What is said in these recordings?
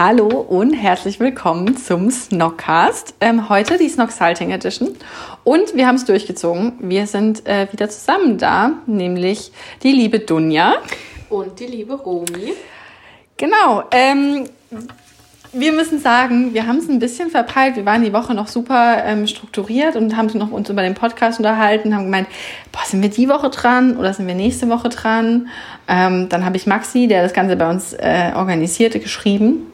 Hallo und herzlich willkommen zum Snockcast. Ähm, heute die Snock Salting Edition. Und wir haben es durchgezogen. Wir sind äh, wieder zusammen da, nämlich die liebe Dunja. Und die liebe Romi. Genau. Ähm, wir müssen sagen, wir haben es ein bisschen verpeilt. Wir waren die Woche noch super ähm, strukturiert und haben noch uns über den Podcast unterhalten, haben gemeint, boah, sind wir die Woche dran oder sind wir nächste Woche dran? Ähm, dann habe ich Maxi, der das Ganze bei uns äh, organisierte, geschrieben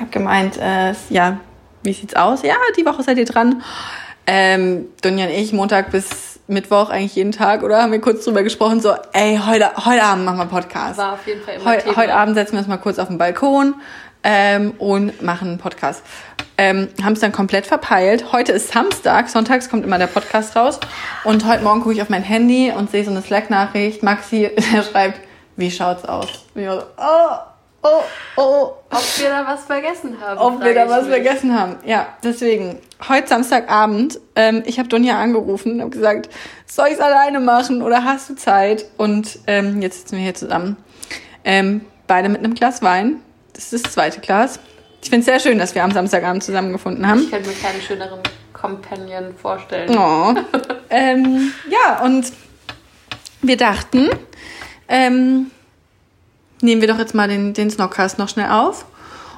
habe gemeint, äh, ja, wie sieht's aus? Ja, die Woche seid ihr dran. Ähm, Dunja und ich, Montag bis Mittwoch, eigentlich jeden Tag, oder? Haben wir kurz drüber gesprochen, so, ey, heute, heute Abend machen wir einen Podcast. War auf jeden Fall immer Heu, Thema. Heute Abend setzen wir uns mal kurz auf den Balkon ähm, und machen einen Podcast. Ähm, haben es dann komplett verpeilt. Heute ist Samstag, sonntags kommt immer der Podcast raus. Und heute Morgen gucke ich auf mein Handy und sehe so eine Slack-Nachricht. Maxi, der schreibt, wie schaut's aus? Und ich war so, oh, oh, oh. Ob wir da was vergessen haben. Ob wir da was mich. vergessen haben. Ja, deswegen. Heute Samstagabend, ähm, ich habe Dunja angerufen und habe gesagt, soll ich es alleine machen oder hast du Zeit? Und ähm, jetzt sitzen wir hier zusammen. Ähm, beide mit einem Glas Wein. Das ist das zweite Glas. Ich finde es sehr schön, dass wir am Samstagabend zusammengefunden haben. Ich könnte mir keinen schöneren Companion vorstellen. Oh. ähm, ja, und wir dachten, ähm, nehmen wir doch jetzt mal den, den Snockcast noch schnell auf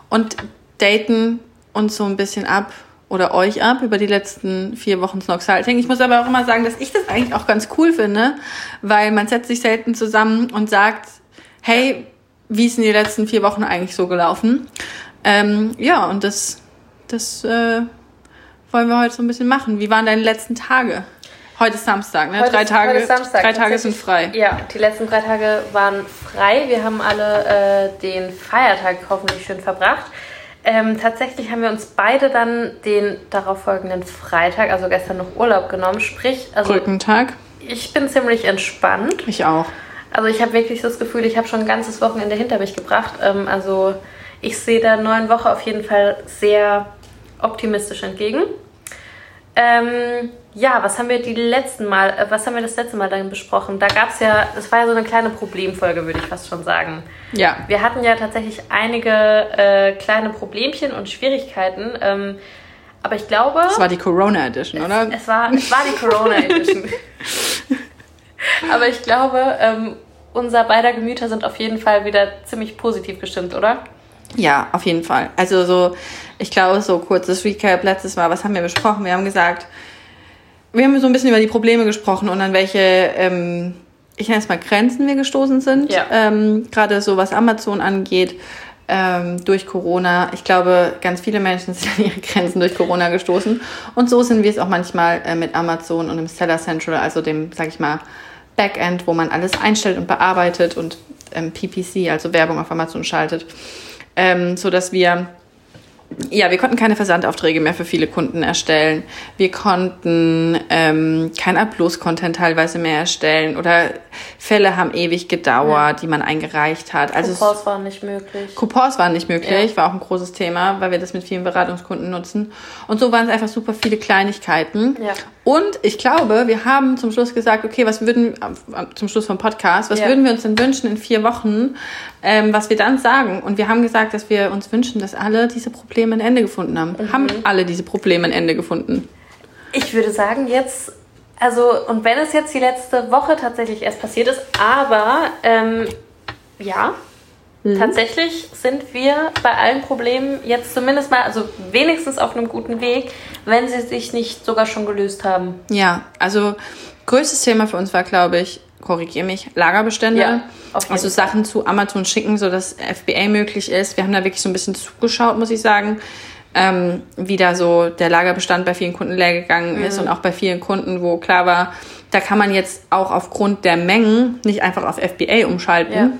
und daten uns so ein bisschen ab oder euch ab über die letzten vier Wochen Snock Salting. Ich muss aber auch immer sagen, dass ich das eigentlich auch ganz cool finde, weil man setzt sich selten zusammen und sagt, hey, wie in die letzten vier Wochen eigentlich so gelaufen? Ähm, ja, und das, das äh, wollen wir heute so ein bisschen machen. Wie waren deine letzten Tage? Heute ist Samstag, ne? Heute drei ist- Tage, heute ist Samstag, drei Tage sind frei. Ja, die letzten drei Tage waren frei. Wir haben alle äh, den Feiertag hoffentlich schön verbracht. Ähm, tatsächlich haben wir uns beide dann den darauffolgenden Freitag, also gestern noch Urlaub genommen. Sprich, also Brückentag. ich bin ziemlich entspannt. Ich auch. Also ich habe wirklich das Gefühl, ich habe schon ein ganzes Wochenende hinter mich gebracht. Ähm, also ich sehe der neuen Woche auf jeden Fall sehr optimistisch entgegen. Ähm, ja, was haben wir die letzten Mal, äh, was haben wir das letzte Mal dann besprochen? Da gab es ja, das war ja so eine kleine Problemfolge, würde ich fast schon sagen. Ja. Wir hatten ja tatsächlich einige äh, kleine Problemchen und Schwierigkeiten. Ähm, aber ich glaube. Das war die Corona Edition, oder? Es war, es war die Corona Edition. Aber ich glaube, ähm, unser beider Gemüter sind auf jeden Fall wieder ziemlich positiv gestimmt, oder? Ja, auf jeden Fall. Also so, ich glaube, so kurzes Recap letztes Mal, was haben wir besprochen? Wir haben gesagt, wir haben so ein bisschen über die Probleme gesprochen und an welche, ähm, ich nenne es mal Grenzen wir gestoßen sind. Ja. Ähm, Gerade so was Amazon angeht, ähm, durch Corona. Ich glaube, ganz viele Menschen sind an ihre Grenzen durch Corona gestoßen. Und so sind wir es auch manchmal äh, mit Amazon und dem Seller Central, also dem, sag ich mal, Backend, wo man alles einstellt und bearbeitet und ähm, PPC, also Werbung auf Amazon schaltet, ähm, so dass wir ja, wir konnten keine Versandaufträge mehr für viele Kunden erstellen. Wir konnten ähm, kein A-Plus-Content teilweise mehr erstellen oder Fälle haben ewig gedauert, die man eingereicht hat. Also Coupons waren nicht möglich. Coupons waren nicht möglich, Ja. war auch ein großes Thema, weil wir das mit vielen Beratungskunden nutzen. Und so waren es einfach super viele Kleinigkeiten. Ja. Und ich glaube, wir haben zum Schluss gesagt, okay, was würden, äh, zum Schluss vom Podcast, was Ja. würden wir uns denn wünschen in vier Wochen, ähm, was wir dann sagen? Und wir haben gesagt, dass wir uns wünschen, dass alle diese Probleme ein Ende gefunden haben. Mhm. Haben alle diese Probleme ein Ende gefunden? Ich würde sagen, jetzt, also, und wenn es jetzt die letzte Woche tatsächlich erst passiert ist, aber ähm, ja, tatsächlich sind wir bei allen Problemen jetzt zumindest mal, also wenigstens auf einem guten Weg, wenn sie sich nicht sogar schon gelöst haben. Ja, also größtes Thema für uns war, glaube ich, korrigiere mich, Lagerbestände. Ja, also. Sachen zu Amazon schicken, sodass FBA möglich ist. Wir haben da wirklich so ein bisschen zugeschaut, muss ich sagen. ähm, wieder so der Lagerbestand bei vielen Kunden leer gegangen ist und auch bei vielen Kunden, wo klar war, da kann man jetzt auch aufgrund der Mengen nicht einfach auf FBA umschalten. Ja.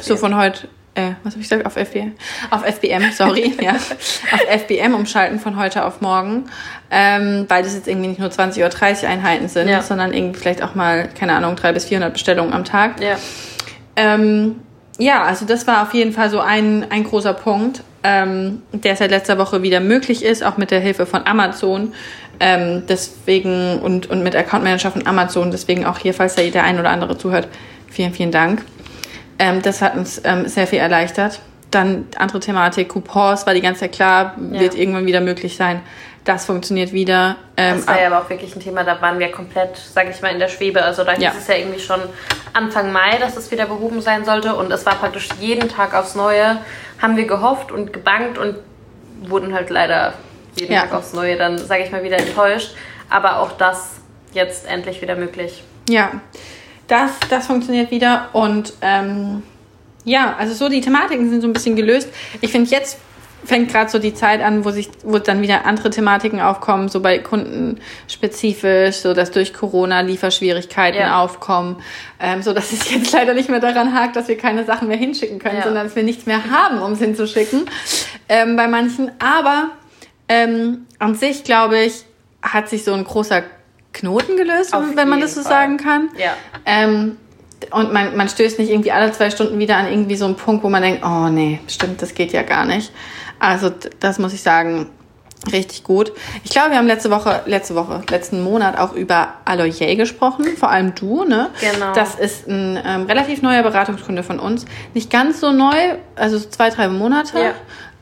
So von heute, äh, was habe ich gesagt? Auf FBM? Auf FBM, sorry, ja. Auf FBM umschalten von heute auf morgen, ähm, weil das jetzt irgendwie nicht nur 20 oder 30 Einheiten sind, Ja. sondern irgendwie vielleicht auch mal, keine Ahnung, 300 bis 400 Bestellungen am Tag. Ja. Ähm, ja, also das war auf jeden Fall so ein, ein großer Punkt, ähm, der seit letzter Woche wieder möglich ist, auch mit der Hilfe von Amazon. Ähm, deswegen und, und mit Account Manager von Amazon, deswegen auch hier, falls da der ein oder andere zuhört, vielen, vielen Dank. Ähm, das hat uns ähm, sehr viel erleichtert. Dann andere Thematik, Coupons war die ganze Zeit klar, wird Ja. irgendwann wieder möglich sein. Das funktioniert wieder. Ähm, Das war ja aber auch wirklich ein Thema, da waren wir komplett, sag ich mal, in der Schwebe. Also da hieß Ja. es ja irgendwie schon Anfang Mai, dass es wieder behoben sein sollte. Und es war praktisch jeden Tag aufs Neue, haben wir gehofft und gebankt und wurden halt leider jeden Ja. Tag aufs Neue dann, sage ich mal, wieder enttäuscht. Aber auch das jetzt endlich wieder möglich. Ja, das, das funktioniert wieder und ähm, ja, also so die Thematiken sind so ein bisschen gelöst. Ich finde, jetzt fängt gerade so die Zeit an, wo sich, wo dann wieder andere Thematiken aufkommen, so bei Kunden spezifisch, so dass durch Corona Lieferschwierigkeiten Ja. aufkommen, ähm, so dass es jetzt leider nicht mehr daran hakt, dass wir keine Sachen mehr hinschicken können, Ja. sondern dass wir nichts mehr haben, um es hinzuschicken ähm, bei manchen. Aber ähm, an sich glaube ich, hat sich so ein großer Knoten gelöst, Auf wenn man das so Fall. sagen kann. Ja. Ähm, und man, man stößt nicht irgendwie alle zwei Stunden wieder an irgendwie so einen Punkt, wo man denkt, oh nee, stimmt, das geht ja gar nicht. Also das muss ich sagen, richtig gut. Ich glaube, wir haben letzte Woche, letzte Woche, letzten Monat auch über Aloye gesprochen, vor allem du, ne? Genau. Das ist ein ähm, relativ neuer Beratungskunde von uns. Nicht ganz so neu, also so zwei, drei Monate. Ja.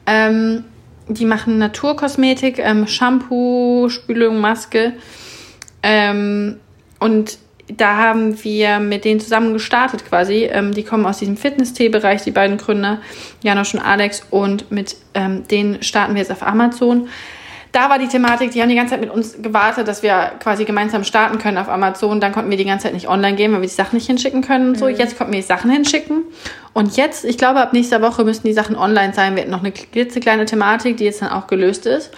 Ähm, die machen Naturkosmetik, ähm, Shampoo, Spülung, Maske. Ähm, und da haben wir mit denen zusammen gestartet quasi. Ähm, die kommen aus diesem Fitness-Tee-Bereich, die beiden Gründer, Janosch und Alex. Und mit ähm, denen starten wir jetzt auf Amazon. Da war die Thematik, die haben die ganze Zeit mit uns gewartet, dass wir quasi gemeinsam starten können auf Amazon. Dann konnten wir die ganze Zeit nicht online gehen, weil wir die Sachen nicht hinschicken können und so. Jetzt konnten wir die Sachen hinschicken. Und jetzt, ich glaube, ab nächster Woche müssten die Sachen online sein. Wir hatten noch eine klitzekleine Thematik, die jetzt dann auch gelöst ist.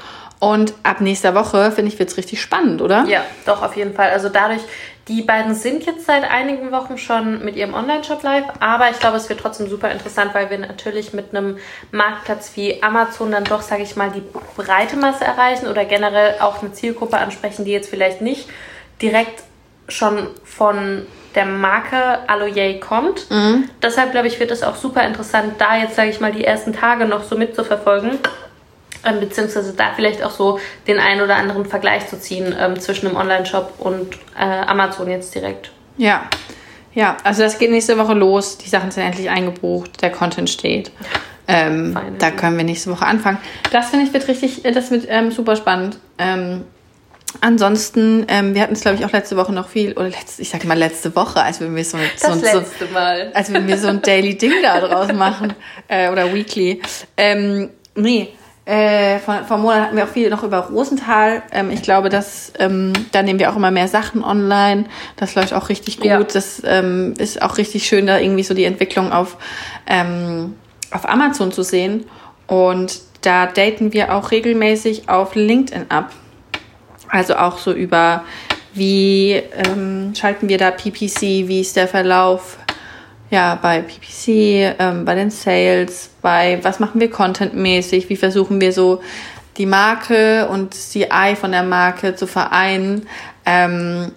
Und ab nächster Woche, finde ich, wird es richtig spannend, oder? Ja, doch, auf jeden Fall. Also dadurch, die beiden sind jetzt seit einigen Wochen schon mit ihrem Online-Shop live, aber ich glaube, es wird trotzdem super interessant, weil wir natürlich mit einem Marktplatz wie Amazon dann doch, sage ich mal, die breite Masse erreichen oder generell auch eine Zielgruppe ansprechen, die jetzt vielleicht nicht direkt schon von der Marke Aloye kommt. Deshalb glaube ich, wird es auch super interessant, da jetzt, sage ich mal, die ersten Tage noch so mitzuverfolgen. Ähm, beziehungsweise da vielleicht auch so den einen oder anderen Vergleich zu ziehen ähm, zwischen dem Online-Shop und äh, Amazon jetzt direkt. Ja. Ja, also das geht nächste Woche los. Die Sachen sind endlich eingebucht, der Content steht. Ähm, da können wir nächste Woche anfangen. Das finde ich wird richtig, äh, das wird ähm, super spannend. Ähm, ansonsten, ähm, wir hatten es glaube ich auch letzte Woche noch viel, oder letzte, ich sage mal letzte Woche, als wenn wir so, so, so, Mal. als wenn wir so ein Daily Ding da draus machen äh, oder Weekly. Ähm, nee, äh, vor, vor einem Monat hatten wir auch viel noch über Rosenthal. Ähm, ich glaube, dass ähm, da nehmen wir auch immer mehr Sachen online. Das läuft auch richtig gut. Ja. Das ähm, ist auch richtig schön, da irgendwie so die Entwicklung auf, ähm, auf Amazon zu sehen. Und da daten wir auch regelmäßig auf LinkedIn ab. Also auch so über, wie ähm, schalten wir da PPC, wie ist der Verlauf ja, bei PPC, ähm, bei den Sales, bei was machen wir contentmäßig, wie versuchen wir so die Marke und CI von der Marke zu vereinen ähm,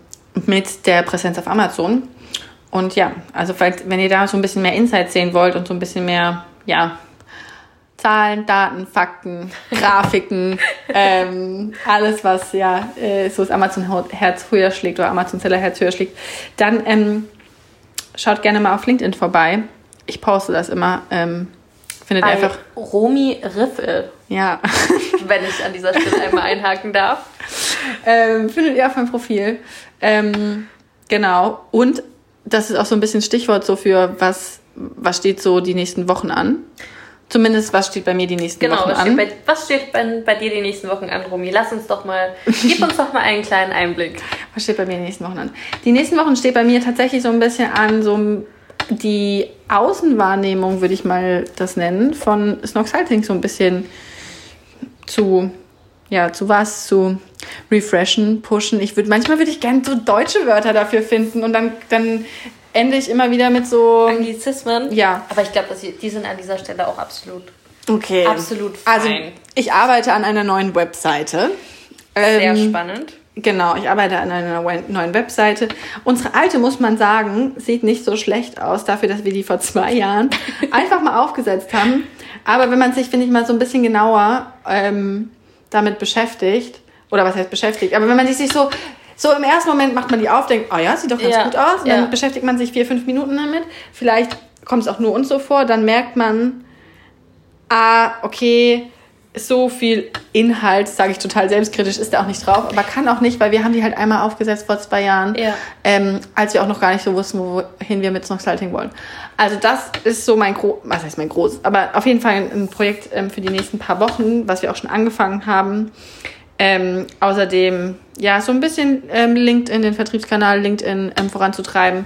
mit der Präsenz auf Amazon. Und ja, also falls, wenn ihr da so ein bisschen mehr Insights sehen wollt und so ein bisschen mehr, ja, Zahlen, Daten, Fakten, Grafiken, ähm, alles, was ja äh, so das Amazon-Herz höher schlägt oder Amazon-Seller-Herz höher schlägt, dann ähm, schaut gerne mal auf LinkedIn vorbei. Ich poste das immer. Ähm, findet Bei einfach, Romy Riffel, ja, wenn ich an dieser Stelle einmal einhaken darf. ähm, findet ihr auf meinem Profil. Ähm, genau. Und das ist auch so ein bisschen Stichwort so für was, was steht so die nächsten Wochen an. Zumindest was steht bei mir die nächsten Genau, Wochen was an. bei, was steht bei, bei dir die nächsten Wochen an, Romy? Lass uns doch mal, gib uns doch mal einen kleinen Einblick. Was steht bei mir die nächsten Wochen an? Die nächsten Wochen steht bei mir tatsächlich so ein bisschen an, so die Außenwahrnehmung, würde ich mal das nennen, von Snox Halting so ein bisschen zu, ja, zu was, zu refreshen, pushen. Ich würde, manchmal würde ich gerne so deutsche Wörter dafür finden und dann, dann ende ich immer wieder mit so. Anglizismen? Ja. Aber ich glaube, die sind an dieser Stelle auch absolut. Okay. Absolut fein. Also, ich arbeite an einer neuen Webseite. Sehr Ähm, spannend. Genau, ich arbeite an einer neuen- neuen Webseite. Unsere alte, muss man sagen, sieht nicht so schlecht aus, dafür, dass wir die vor zwei Jahren einfach mal aufgesetzt haben. Aber wenn man sich, finde ich, mal so ein bisschen genauer ähm, damit beschäftigt, oder was heißt beschäftigt, aber wenn man sich so, so im ersten Moment macht man die auf, denkt, oh ja, sieht doch ganz Ja, gut aus, und ja. dann beschäftigt man sich vier, fünf Minuten damit. Vielleicht kommt es auch nur uns so vor, dann merkt man, ah, okay, so viel Inhalt, sage ich total selbstkritisch, ist da auch nicht drauf, aber kann auch nicht, weil wir haben die halt einmal aufgesetzt vor zwei Jahren, Ja. ähm, als wir auch noch gar nicht so wussten, wohin wir mit Snoxalting wollen. Also das ist so mein Gro was heißt mein groß, aber auf jeden Fall ein, ein Projekt ähm, für die nächsten paar Wochen, was wir auch schon angefangen haben. Ähm, außerdem, ja, so ein bisschen ähm, LinkedIn, den Vertriebskanal LinkedIn ähm, voranzutreiben.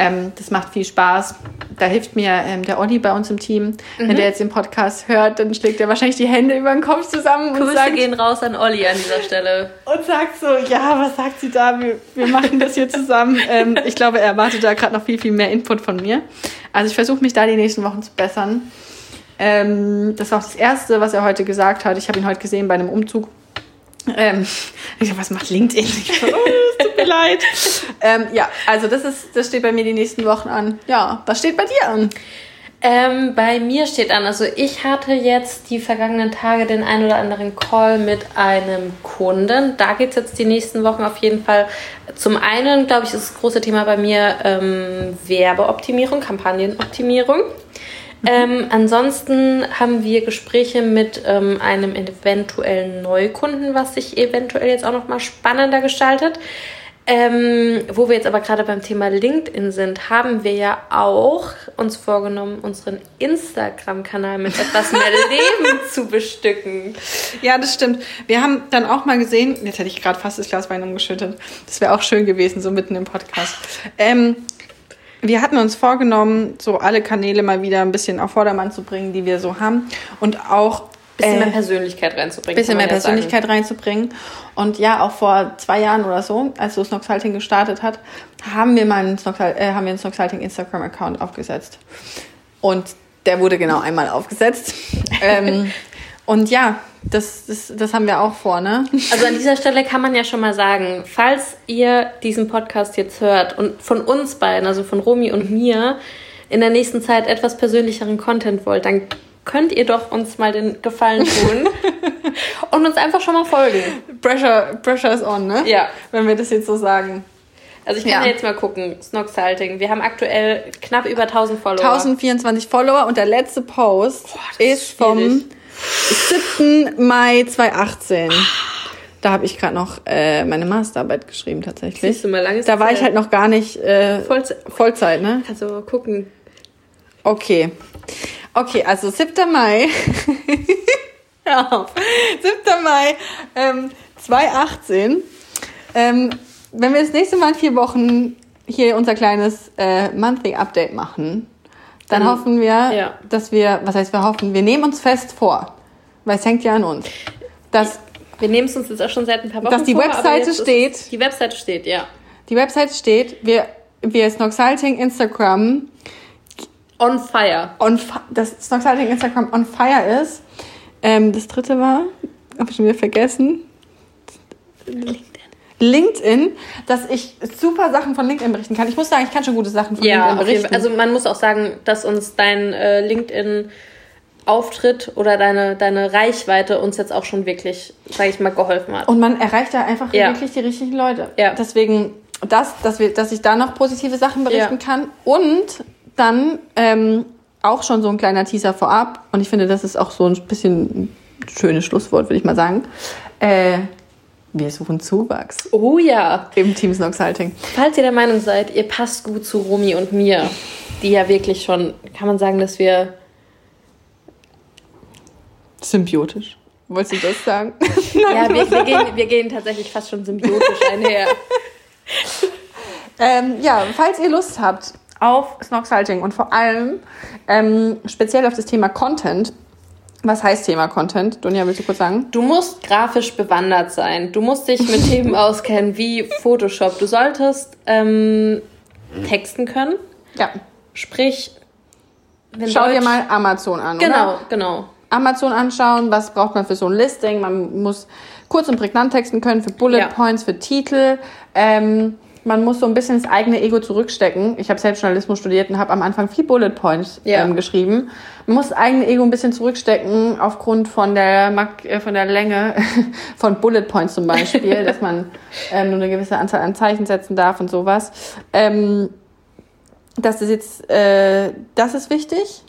Ähm, das macht viel Spaß. Da hilft mir ähm, der Olli bei uns im Team. Wenn der jetzt den Podcast hört, dann schlägt er wahrscheinlich die Hände über den Kopf zusammen und Grüße sagt, gehen raus an Olli an dieser Stelle. und sagt so, ja, was sagt sie da? Wir, wir machen das hier zusammen. ähm, ich glaube, er erwartet da gerade noch viel, viel mehr Input von mir. Also ich versuche mich da die nächsten Wochen zu bessern. Das war auch das Erste, was er heute gesagt hat. Ich habe ihn heute gesehen bei einem Umzug. Ähm, ich dachte, was macht LinkedIn? Ich so, oh, tut mir leid. Ähm, ja, also das ist, das steht bei mir die nächsten Wochen an. Ja, was steht bei dir an? Ähm, bei mir steht an, also ich hatte jetzt die vergangenen Tage den ein oder anderen Call mit einem Kunden. Da geht es jetzt die nächsten Wochen auf jeden Fall. Zum einen, glaube ich, ist das große Thema bei mir ähm, Werbeoptimierung, Kampagnenoptimierung. Ähm, ansonsten haben wir Gespräche mit ähm, einem eventuellen Neukunden, was sich eventuell jetzt auch nochmal spannender gestaltet. Ähm, wo wir jetzt aber gerade beim Thema LinkedIn sind, haben wir ja auch uns vorgenommen, unseren Instagram-Kanal mit etwas mehr Leben zu bestücken. Ja, das stimmt. Wir haben dann auch mal gesehen, jetzt hätte ich gerade fast das Glas Wein umgeschüttet. Das wäre auch schön gewesen, so mitten im Podcast. Ähm, wir hatten uns vorgenommen, so alle Kanäle mal wieder ein bisschen auf Vordermann zu bringen, die wir so haben. Und auch Bisschen äh, mehr Persönlichkeit reinzubringen. bisschen mehr ja sagen. Persönlichkeit reinzubringen. Und ja, auch vor zwei Jahren oder so, als so Snoxhalting gestartet hat, haben wir mal einen Snoxhal äh, haben wir einen Snoxhalting Instagram-Account aufgesetzt. Und der wurde genau einmal aufgesetzt. ähm, und ja, das, das, das haben wir auch vor, ne? Also an dieser Stelle kann man ja schon mal sagen, falls ihr diesen Podcast jetzt hört und von uns beiden, also von Romy und mir, in der nächsten Zeit etwas persönlicheren Content wollt, dann könnt ihr doch uns mal den Gefallen tun und uns einfach schon mal folgen. Pressure, pressure is on, ne? Ja. Wenn wir das jetzt so sagen. Also ich kann Ja. ja. jetzt mal gucken, Snoxhalting. Wir haben aktuell knapp über 1000 Follower. 1024 Follower und der letzte Post das ist, ist vom. 7. Mai 2018. Da habe ich gerade noch äh, meine Masterarbeit geschrieben tatsächlich. Siehst du mal, lange da war ich halt noch gar nicht äh, Vollze- Vollzeit, ne? Kannst du mal gucken. Okay. Okay, also 7. Mai. Hör auf. 7. Mai ähm, 2018. Ähm, wenn wir das nächste Mal in vier Wochen hier unser kleines äh, Monthly Update machen, dann Dann- hoffen wir, ja. dass wir, was heißt wir hoffen, wir nehmen uns fest vor, weil es hängt ja an uns, dass Wir nehmen es uns jetzt auch schon seit ein paar Wochen Dass die vor, Webseite jetzt ist- steht. Die Webseite steht, ja. die Website steht, wir, wir Snoxalting Instagram On fire. on fi- das Snoxalting Instagram on fire ist. Ähm, das dritte war, habe ich schon wieder vergessen. LinkedIn, dass ich super Sachen von LinkedIn berichten kann. Ich muss sagen, ich kann schon gute Sachen von Ja, LinkedIn berichten. Also man muss auch sagen, dass uns dein äh, LinkedIn Auftritt oder deine, deine Reichweite uns jetzt auch schon wirklich, sage ich mal, geholfen hat. und man erreicht da einfach Ja. wirklich die richtigen Leute. Ja. Deswegen, das, dass, wir, dass ich da noch positive Sachen berichten Ja. kann. Und dann ähm, auch schon so ein kleiner Teaser vorab. Und ich finde, das ist auch so ein bisschen ein schönes Schlusswort, würde ich mal sagen. Äh, wir suchen Zuwachs Oh ja. im Team Snoxalting. Falls ihr der Meinung seid, ihr passt gut zu Romy und mir, die ja wirklich schon, kann man sagen, dass wir Symbiotisch. Wolltest du das sagen? Ja, wir, wir, gehen, wir gehen tatsächlich fast schon symbiotisch einher. Ähm, ja, falls ihr Lust habt auf Snoxhalting und vor allem ähm, speziell auf das Thema Content, Was heißt Thema Content? Dunja, willst du kurz sagen? Du musst grafisch bewandert sein. Du musst dich mit Themen auskennen wie Photoshop. Du solltest ähm, texten können. Ja. Sprich, wenn Schau dir Deutsch- mal Amazon an. Genau, Oder? genau. Amazon anschauen, was braucht man für so ein Listing. Man muss kurz und prägnant texten können für Bullet Ja. Points, für Titel. Ähm, man muss so ein bisschen das eigene Ego zurückstecken. Ich habe selbst Journalismus studiert und habe am Anfang viel Bullet Points Ja. ähm, geschrieben. Man muss das eigene Ego ein bisschen zurückstecken aufgrund von der, Mak- äh, von der Länge von Bullet Points zum Beispiel, dass man ähm, nur eine gewisse Anzahl an Zeichen setzen darf und sowas. Ähm, das ist jetzt, äh, das ist wichtig.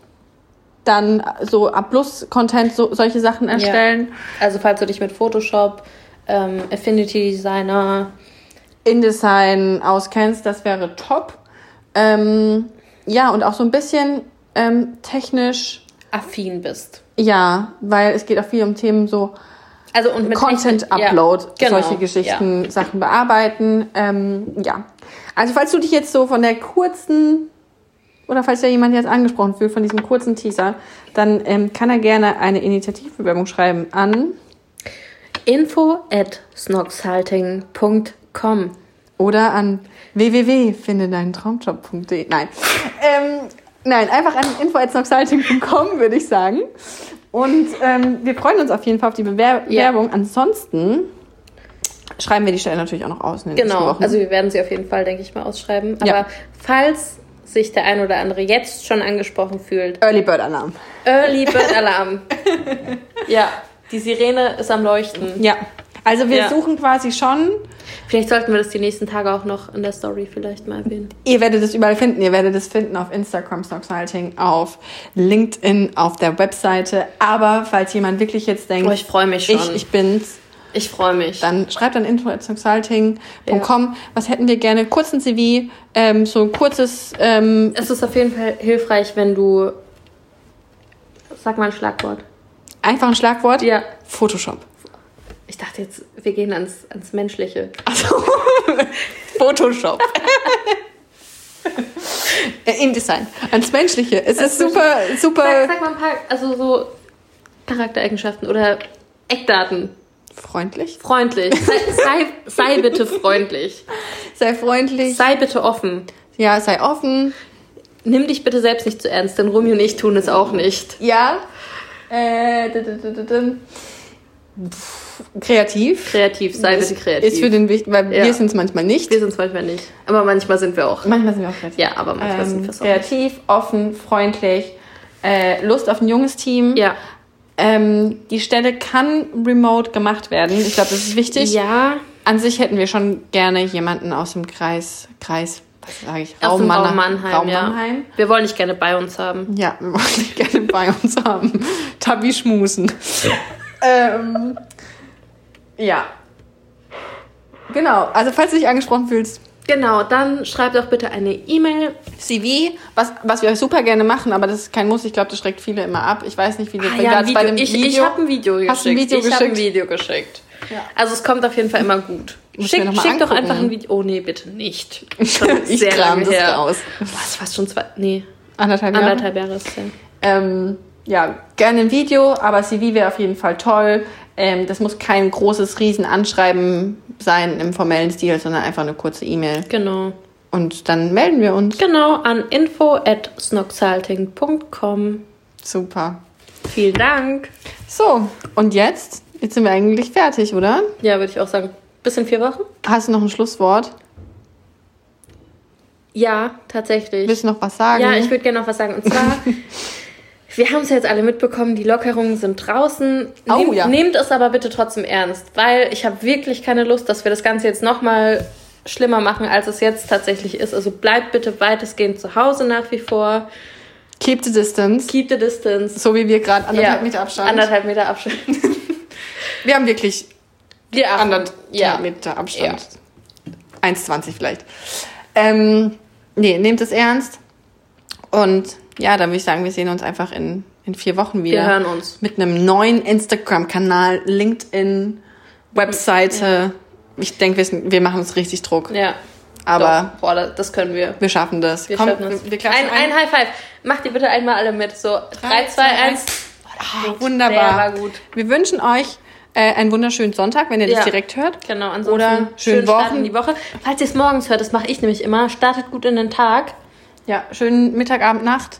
Dann so A-Plus-Content, so, solche Sachen erstellen. Also falls du dich mit Photoshop, ähm, Affinity Designer, InDesign auskennst, das wäre top. Ähm, ja, und auch so ein bisschen ähm, technisch, affin bist. ja, weil es geht auch viel um Themen so Also und mit Content Technik- ja, Upload, genau, solche Geschichten, Sachen bearbeiten. Ähm, ja. Also falls du dich jetzt so von der kurzen oder falls ja jemand jetzt angesprochen fühlt von diesem kurzen Teaser, dann ähm, kann er gerne eine Initiativbewerbung schreiben an info at snoxhalting.com. oder an www.findedeinentraumjob.de. Nein. Ähm, nein, einfach an info.snoxhalting.com würde ich sagen. Und ähm, wir freuen uns auf jeden Fall auf die Bewer Ja. Bewerbung. Ansonsten schreiben wir die Stelle natürlich auch noch aus in den nächsten Genau, Wochen. also wir werden sie auf jeden Fall, denke ich mal, ausschreiben. Aber Ja. falls sich der ein oder andere jetzt schon angesprochen fühlt, Early Bird Alarm. Early Bird Alarm. ja, die Sirene ist am Leuchten. Ja. Also wir Ja. suchen quasi schon. Vielleicht sollten wir das die nächsten Tage auch noch in der Story vielleicht mal erwähnen. Ihr werdet es überall finden. Ihr werdet es finden auf Instagram Snoxhalting, auf LinkedIn, auf der Webseite. Aber falls jemand wirklich jetzt denkt, Oh, ich freu mich schon. ich, ich bin's, Ich freue mich. dann schreibt an info.snoxhalting.com. Was hätten wir gerne? Kurzen CV, ähm, so ein kurzes, ähm, Es ist auf jeden Fall hilfreich, wenn du. Sag mal ein Schlagwort. einfach ein Schlagwort. Ja. Photoshop. Ich dachte jetzt, wir gehen ans, ans Menschliche. Also, Photoshop. Äh, InDesign. Ans Menschliche. Es ist super, super Sag, sag mal ein paar, also so Charaktereigenschaften oder Eckdaten. freundlich. Freundlich. Sei, sei, sei bitte freundlich. Sei freundlich. Sei bitte offen. Ja, sei offen. Nimm dich bitte selbst nicht zu ernst, denn Romy und ich tun es auch nicht. Ja. Äh, Pff, kreativ. Kreativ, sei bitte kreativ. Ist für den wichtig, weil Ja. wir sind es manchmal nicht. wir sind es manchmal nicht. Aber manchmal sind wir auch. Manchmal sind wir auch kreativ. Ja, aber manchmal sind Ähm, wir es auch nicht. kreativ, offen, freundlich, äh, Lust auf ein junges Team. Ja. Ähm, die Stelle kann remote gemacht werden. Ich glaube, das ist wichtig. Ja. An sich hätten wir schon gerne jemanden aus dem Kreis, Kreis, was sage ich, Aus dem Mann- Raum Mannheim, Raum ja. Mannheim. Wir wollen dich gerne bei uns haben. Ja, wir wollen dich gerne bei uns haben. Tabi schmusen. ähm, ja. Genau, also falls du dich angesprochen fühlst, Genau, dann schreib doch bitte eine E-Mail. CV, was, was wir super gerne machen, aber das ist kein Muss. Ich glaube, das schreckt viele immer ab. Ich weiß nicht, wie das Ah, ja, bei dem Ich, Video. ich habe ein Video geschickt. Hast du ein Video ich habe ein geschickt? Video geschickt. Ja. Also es kommt auf jeden Fall immer gut. Schick, schick doch einfach ein Video. Oh nee, bitte nicht. Ich sehr kram das her. raus. Was, fast schon zwei, nee, Anderthalb Jahre. anderthalb Jahre ist es ja. Ähm, ja, gerne ein Video, aber CV wäre auf jeden Fall toll. Ähm, das muss kein großes Riesenanschreiben sein im formellen Stil, sondern einfach eine kurze E-Mail. Genau. Und dann melden wir uns. Genau, an info at. Super. Vielen Dank. So, und jetzt? Jetzt sind wir eigentlich fertig, oder? Ja, würde ich auch sagen. Bis in vier Wochen? Hast du noch ein Schlusswort? Ja, tatsächlich. Willst du noch was sagen? Ja, ich würde gerne noch was sagen. Und zwar, wir haben es ja jetzt alle mitbekommen, die Lockerungen sind draußen. Oh, Nehmt, ja. nehmt es aber bitte trotzdem ernst, weil ich habe wirklich keine Lust, dass wir das Ganze jetzt nochmal schlimmer machen, als es jetzt tatsächlich ist. Also bleibt bitte weitestgehend zu Hause nach wie vor. Keep the distance. Keep the distance. So wie wir gerade anderthalb Ja, Meter Abstand. Anderthalb Meter Abstand. Wir haben wirklich Wir achten. anderthalb Ja. Meter Abstand. 1,20 vielleicht. Ähm, nee, nehmt es ernst. Und ja, dann würde ich sagen, wir sehen uns einfach in, in vier Wochen wieder. Wir hören uns. Mit einem neuen Instagram-Kanal, LinkedIn, Webseite. Ich denke, wir, wir machen uns richtig Druck. Ja. Aber Doch. Boah, das- können wir. wir schaffen das. Wir Komm, schaffen das. Wir, wir ein, ein High Five. Macht ihr bitte einmal alle mit. So, 3, 2, 1. Oh, Wunderbar. Der war gut. Wir wünschen euch äh, einen wunderschönen Sonntag, wenn ihr Ja. das direkt hört. Genau, ansonsten Oder schönen schönen Wochen. in die Woche. Falls ihr es morgens hört, das mache ich nämlich immer, startet gut in den Tag. Ja, schönen Mittag, Abend, Nacht.